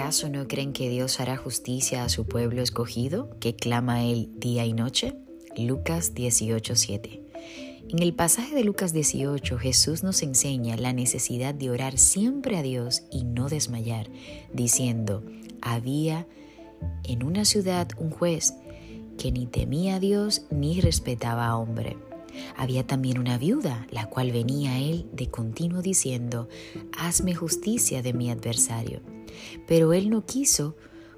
¿Acaso no creen que Dios hará justicia a su pueblo escogido, que clama él día y noche? Lucas 18:7. En el pasaje de Lucas 18, Jesús nos enseña la necesidad de orar siempre a Dios y no desmayar, diciendo, había en una ciudad un juez que ni temía a Dios ni respetaba a hombre. Había también una viuda, la cual venía a él de continuo diciendo, hazme justicia de mi adversario. Pero él no quiso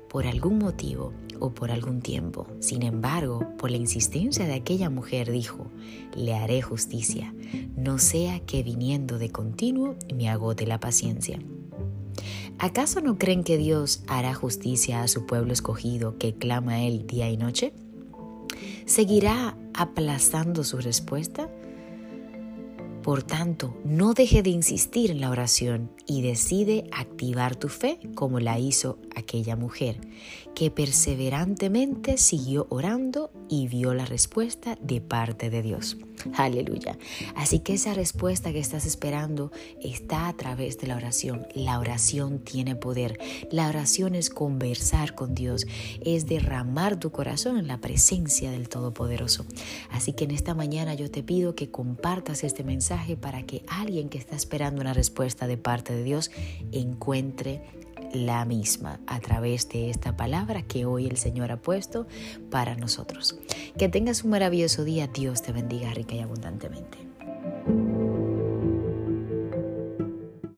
por algún motivo o por algún tiempo. Sin embargo, por la insistencia de aquella mujer dijo, le haré justicia, no sea que viniendo de continuo me agote la paciencia. ¿Acaso no creen que Dios hará justicia a su pueblo escogido que clama a Él día y noche? ¿Seguirá aplazando su respuesta? Por tanto, no deje de insistir en la oración y decide activar tu fe como la hizo aquella mujer, que perseverantemente siguió orando y vio la respuesta de parte de Dios. Aleluya. Así que esa respuesta que estás esperando está a través de la oración. La oración tiene poder. La oración es conversar con Dios, es derramar tu corazón en la presencia del Todopoderoso. Así que en esta mañana yo te pido que compartas este mensaje para que alguien que está esperando una respuesta de parte de Dios encuentre la misma a través de esta palabra que hoy el Señor ha puesto para nosotros. Que tengas un maravilloso día. Dios te bendiga rica y abundantemente.